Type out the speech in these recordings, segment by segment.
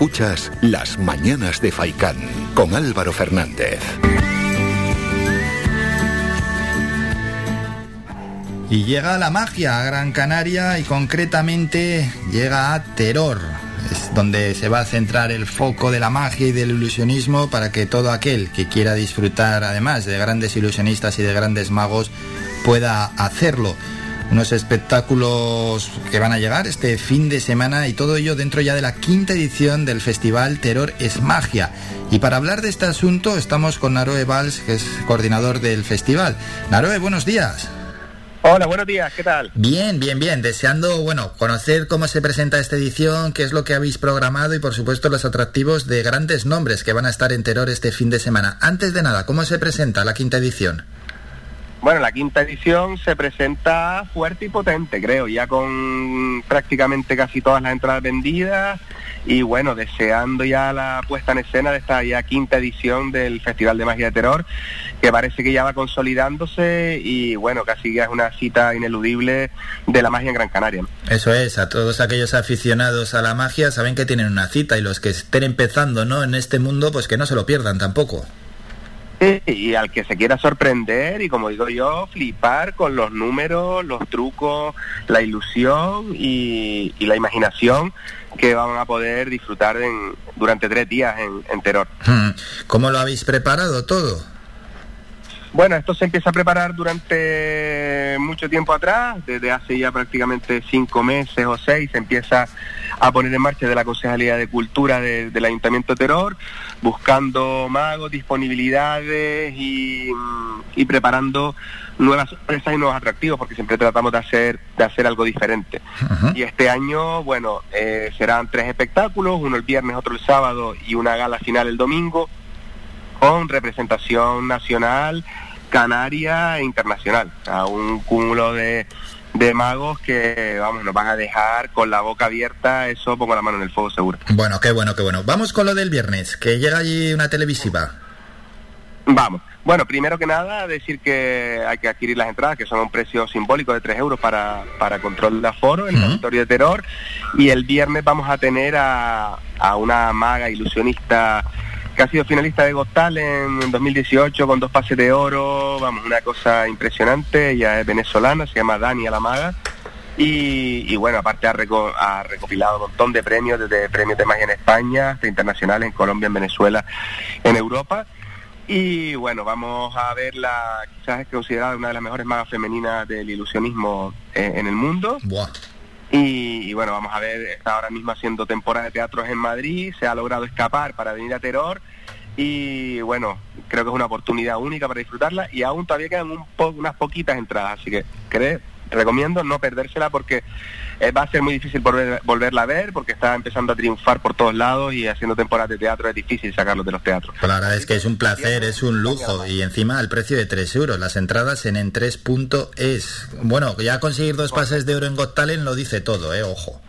Escuchas Las Mañanas de Faicán con Álvaro Fernández. Y llega la magia a Gran Canaria y concretamente llega a Terror, es donde se va a centrar el foco de la magia y del ilusionismo para que todo aquel que quiera disfrutar además de grandes ilusionistas y de grandes magos pueda hacerlo. Unos espectáculos que van a llegar este fin de semana y todo ello dentro ya de la quinta edición del festival Terror es Magia. Y para hablar de este asunto estamos con Naroe Valls, que es coordinador del festival. Naroe, buenos días. Hola, buenos días, ¿qué tal? Bien, bien, bien. Deseando, bueno, conocer cómo se presenta esta edición, qué es lo que habéis programado y, por supuesto, los atractivos de grandes nombres que van a estar en Terror este fin de semana. Antes de nada, ¿cómo se presenta la quinta edición? Bueno, la quinta edición se presenta fuerte y potente, creo, ya con prácticamente casi todas las entradas vendidas y bueno, deseando ya la puesta en escena de esta ya quinta edición del Festival de Magia de Terror, que parece que ya va consolidándose y bueno, casi ya es una cita ineludible de la magia en Gran Canaria. Eso es, a todos aquellos aficionados a la magia saben que tienen una cita y los que estén empezando ¿no? en este mundo, pues que no se lo pierdan tampoco. Y al que se quiera sorprender y como digo yo, flipar con los números, los trucos, la ilusión y, la imaginación que van a poder disfrutar en, durante tres días en, en Terror. Hmm. ¿Cómo lo habéis preparado todo? Bueno, esto se empieza a preparar durante mucho tiempo atrás, desde hace ya prácticamente cinco meses o seis, se empieza a poner en marcha de la Concejalía de Cultura del Ayuntamiento de Terror, buscando magos, disponibilidades y, preparando nuevas sorpresas y nuevos atractivos, porque siempre tratamos de hacer, de hacer algo diferente. Y este año, bueno, eh, serán tres espectáculos, uno el viernes, otro el sábado y una gala final el domingo con representación nacional, canaria e internacional. A un cúmulo de, de magos que, vamos, nos van a dejar con la boca abierta, eso pongo la mano en el fuego seguro. Bueno, qué bueno, qué bueno. Vamos con lo del viernes, que llega allí una televisiva. Vamos. Bueno, primero que nada, decir que hay que adquirir las entradas, que son a un precio simbólico de 3 euros para, para control de aforo en el territorio de terror. Y el viernes vamos a tener a, a una maga ilusionista ha sido finalista de Gostal en 2018 con dos pases de oro, vamos, una cosa impresionante, ella es venezolana, se llama Dani Alamaga. Y, bueno, aparte ha, ha, recopilado un montón de premios, desde premios de magia en España hasta internacionales en Colombia, en Venezuela, en Europa. Y bueno, vamos a verla, quizás es considerada una de las mejores magas femeninas del ilusionismo eh, en el mundo. Y, bueno, vamos a ver, está ahora mismo haciendo temporada de teatros en Madrid, se ha logrado escapar para venir a Terror y bueno, creo que es una oportunidad única para disfrutarla y aún todavía quedan un unas poquitas entradas, así que creo, recomiendo no perdérsela porque eh, va a ser muy difícil volverla a ver porque está empezando a triunfar por todos lados y haciendo temporadas de teatro es difícil sacarlos de los teatros. Pues la verdad es que es un placer, es un lujo y encima al precio de 3 euros. Las entradas en en 3.es. Bueno, ya conseguir dos pases de oro en Got Talent lo dice todo, eh, ojo.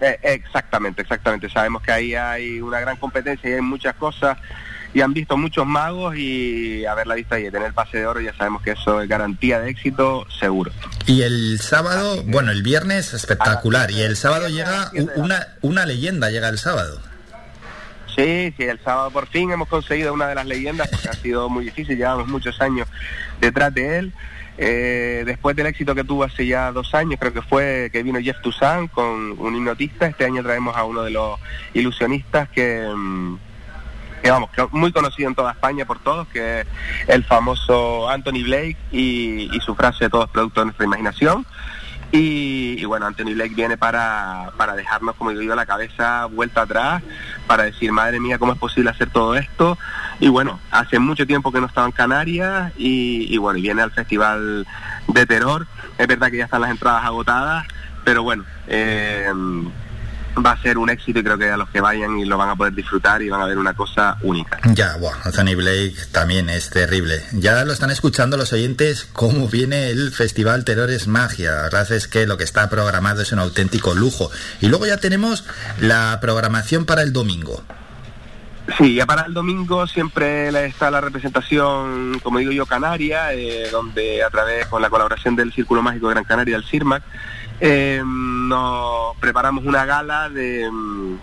Eh, exactamente, exactamente. Sabemos que ahí hay una gran competencia y hay muchas cosas y han visto muchos magos y a ver la vista y tener pase de oro ya sabemos que eso es garantía de éxito seguro. Y el sábado, bueno, el viernes espectacular y el sábado llega una, una leyenda, llega el sábado. Sí, sí, el sábado por fin hemos conseguido una de las leyendas porque ha sido muy difícil, llevamos muchos años detrás de él. Eh, después del éxito que tuvo hace ya dos años, creo que fue que vino Jeff Toussaint con un hipnotista, este año traemos a uno de los ilusionistas que... Mm, que vamos, muy conocido en toda España por todos, que es el famoso Anthony Blake y, su frase todo es producto de nuestra imaginación. Y, bueno, Anthony Blake viene para, para dejarnos, como digo la cabeza vuelta atrás, para decir, madre mía, ¿cómo es posible hacer todo esto? Y bueno, hace mucho tiempo que no estaba en Canarias y, bueno, y viene al Festival de Terror. Es verdad que ya están las entradas agotadas, pero bueno, eh, va a ser un éxito y creo que a los que vayan y lo van a poder disfrutar y van a ver una cosa única. Ya, bueno, Anthony Blake también es terrible. Ya lo están escuchando los oyentes cómo viene el Festival Terrores Magia. La verdad es que lo que está programado es un auténtico lujo. Y luego ya tenemos la programación para el domingo. Sí, ya para el domingo siempre está la representación, como digo yo, canaria, eh, donde a través, con la colaboración del Círculo Mágico de Gran Canaria, el CIRMAC, eh, nos preparamos una gala de mm,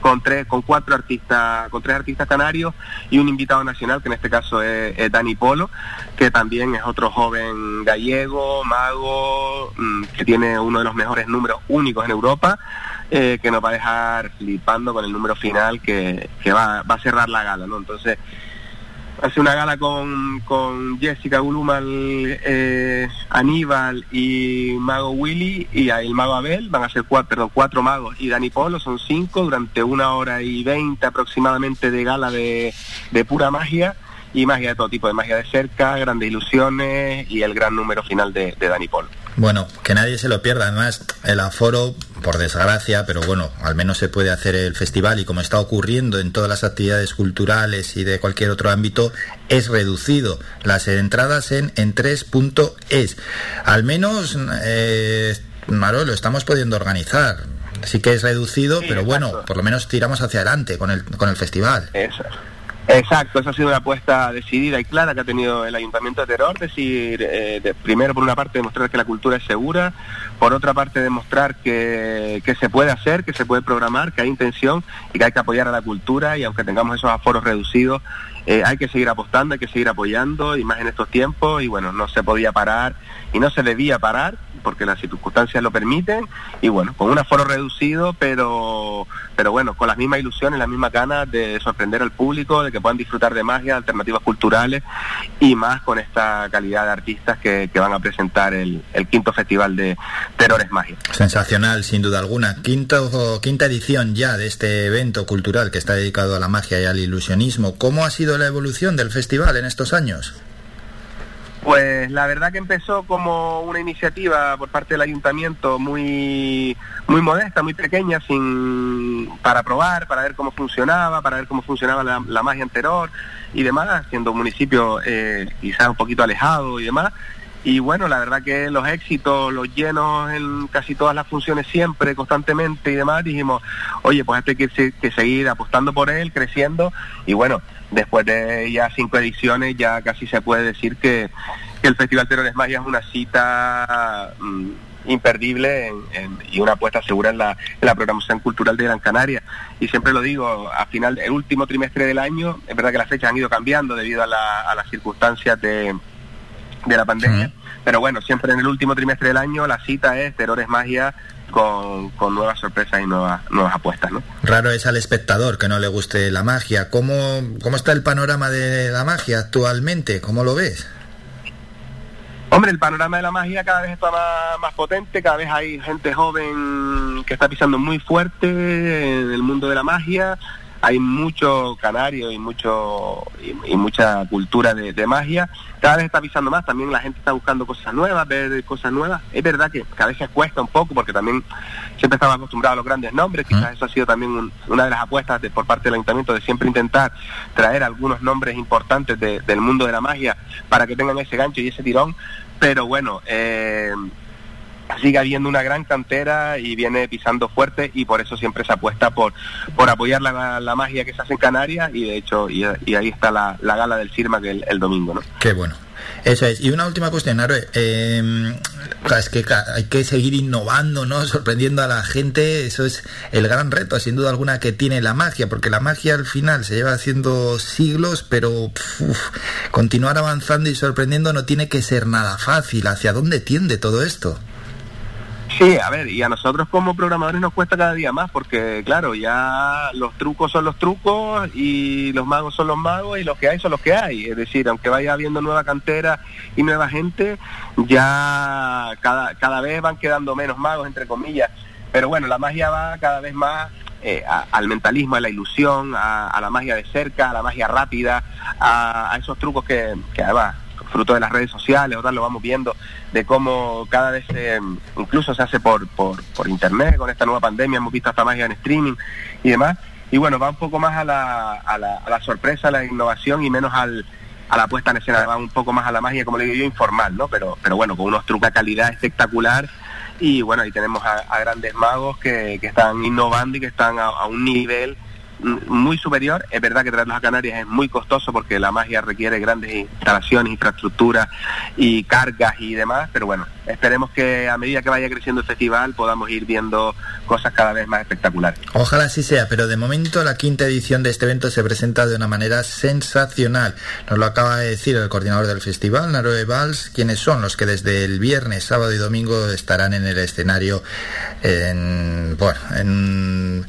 con tres, con cuatro artistas, con tres artistas canarios y un invitado nacional, que en este caso es, Dani Polo, que también es otro joven gallego, mago, mm, que tiene uno de los mejores números únicos en Europa. Eh, que nos va a dejar flipando con el número final que, va, va a cerrar la gala, ¿no? Entonces, hace una gala con, con Jessica Gulumal, eh, Aníbal y Mago Willy y el Mago Abel, van a ser cuatro, perdón, cuatro magos y Dani Polo, son cinco durante una hora y veinte aproximadamente de gala de, de pura magia y magia de todo tipo, de magia de cerca, grandes ilusiones y el gran número final de, de Dani Polo. Bueno, que nadie se lo pierda. Además, el aforo, por desgracia, pero bueno, al menos se puede hacer el festival y como está ocurriendo en todas las actividades culturales y de cualquier otro ámbito, es reducido. Las entradas en, en 3.es. Al menos, eh, Maro, lo estamos pudiendo organizar. Sí que es reducido, pero bueno, por lo menos tiramos hacia adelante con el, con el festival. Eso. Exacto, esa ha sido una apuesta decidida y clara que ha tenido el Ayuntamiento de Teror, decir, eh, primero por una parte demostrar que la cultura es segura, por otra parte demostrar que, que, se puede hacer, que se puede programar, que hay intención y que hay que apoyar a la cultura y aunque tengamos esos aforos reducidos, eh, hay que seguir apostando, hay que seguir apoyando y más en estos tiempos y bueno, no se podía parar y no se debía parar porque las circunstancias lo permiten y bueno, con un aforo reducido, pero, pero bueno, con las mismas ilusiones, las mismas ganas de sorprender al público, de que puedan disfrutar de magia, alternativas culturales y más con esta calidad de artistas que, van a presentar el, quinto festival de Terrores Magia. Sensacional, sin duda alguna. Quinto, quinta edición ya de este evento cultural que está dedicado a la magia y al ilusionismo. ¿Cómo ha sido la evolución del festival en estos años? Pues la verdad que empezó como una iniciativa por parte del ayuntamiento muy muy modesta, muy pequeña, sin para probar, para ver cómo funcionaba, para ver cómo funcionaba la, magia anterior y demás, siendo un municipio eh, quizás un poquito alejado y demás. Y bueno, la verdad que los éxitos, los llenos en casi todas las funciones siempre, constantemente y demás, dijimos, oye, pues este hay que, que seguir apostando por él, creciendo y bueno, después de ya cinco ediciones ya casi se puede decir que, el Festival Terrores Magia es una cita mm, imperdible y una apuesta segura en la, programación cultural de Gran Canaria. Y siempre lo digo, a final, el último trimestre del año, es verdad que las fechas han ido cambiando debido a, las circunstancias de, la pandemia, pero bueno, siempre en el último trimestre del año la cita es Terrores Magia con, nuevas sorpresas y nuevas, nuevas apuestas. ¿no? Raro es al espectador que no le guste la magia. ¿Cómo, ¿Cómo está el panorama de la magia actualmente? ¿Cómo lo ves? Hombre, el panorama de la magia cada vez está más, potente, cada vez hay gente joven que está pisando muy fuerte en el mundo de la magia, hay mucho canario y mucho y, mucha cultura de, magia. Cada vez está pisando más, también la gente está buscando cosas nuevas, ver cosas nuevas. Es verdad que, a veces cuesta un poco porque también siempre estaba acostumbrado a los grandes nombres, quizás eso ha sido también una de las apuestas de, por parte del ayuntamiento de siempre intentar traer algunos nombres importantes del mundo de la magia para que tengan ese gancho y ese tirón. Pero bueno, eh, sigue habiendo una gran cantera y viene pisando fuerte y por eso siempre se apuesta por, por apoyar la, magia que se hace en Canarias y de hecho y, ahí está la, gala del Firma que el, domingo. ¿no? Qué bueno. Eso es. Y una última cuestión, Arue. Em, es que hay que seguir innovando, ¿no? Sorprendiendo a la gente. Eso es el gran reto, sin duda alguna, que tiene la magia, porque la magia al final se lleva haciendo siglos, pero continuar avanzando y sorprendiendo no tiene que ser nada fácil. ¿Hacia dónde tiende todo esto? Sí, a ver, y a nosotros como programadores nos cuesta cada día más porque, claro, ya los trucos son los trucos y los magos son los magos y los que hay son los que hay. Es decir, aunque vaya habiendo nueva cantera y nueva gente, ya cada, cada vez van quedando menos magos, entre comillas. Pero bueno, la magia va cada vez más eh, al mentalismo, a la ilusión, a, la magia de cerca, a la magia rápida, a, esos trucos que, que además fruto de las redes sociales, ahora lo vamos viendo, de cómo cada vez eh, incluso se hace por, por, por, internet, con esta nueva pandemia hemos visto hasta magia en streaming y demás. Y bueno, va un poco más a la, a la, a la sorpresa, a la innovación y menos al, a la puesta en escena, va un poco más a la magia, como le digo yo, informal, ¿no? Pero, pero bueno, con unos trucos de calidad espectacular y bueno, ahí tenemos a, grandes magos que, que, están innovando y que están a, un nivel muy superior. Es verdad que traerlos a Canarias es muy costoso porque la magia requiere grandes instalaciones, infraestructuras y cargas y demás, pero bueno, esperemos que a medida que vaya creciendo el festival podamos ir viendo cosas cada vez más espectaculares. Ojalá así sea, pero de momento la quinta edición de este evento se presenta de una manera sensacional. Nos lo acaba de decir el coordinador del festival, Naroe Valls, quienes son los que desde el viernes, sábado y domingo estarán en el escenario en, bueno, en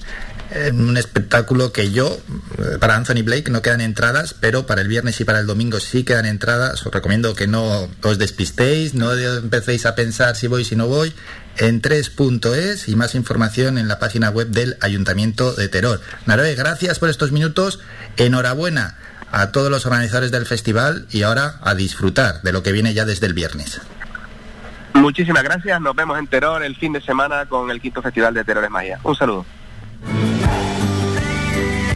un espectáculo que yo, eh, para Anthony Blake no quedan entradas, pero para el viernes y para el domingo sí quedan entradas. Os recomiendo que no os despistéis, no empecéis a pensar si voy, si no voy. En 3.es y más información en la página web del Ayuntamiento de Teror. Naroe, gracias por estos minutos. Enhorabuena a todos los organizadores del festival y ahora a disfrutar de lo que viene ya desde el viernes. Muchísimas gracias. Nos vemos en Teror el fin de semana con el quinto Festival de Terrores Magia. Un saludo.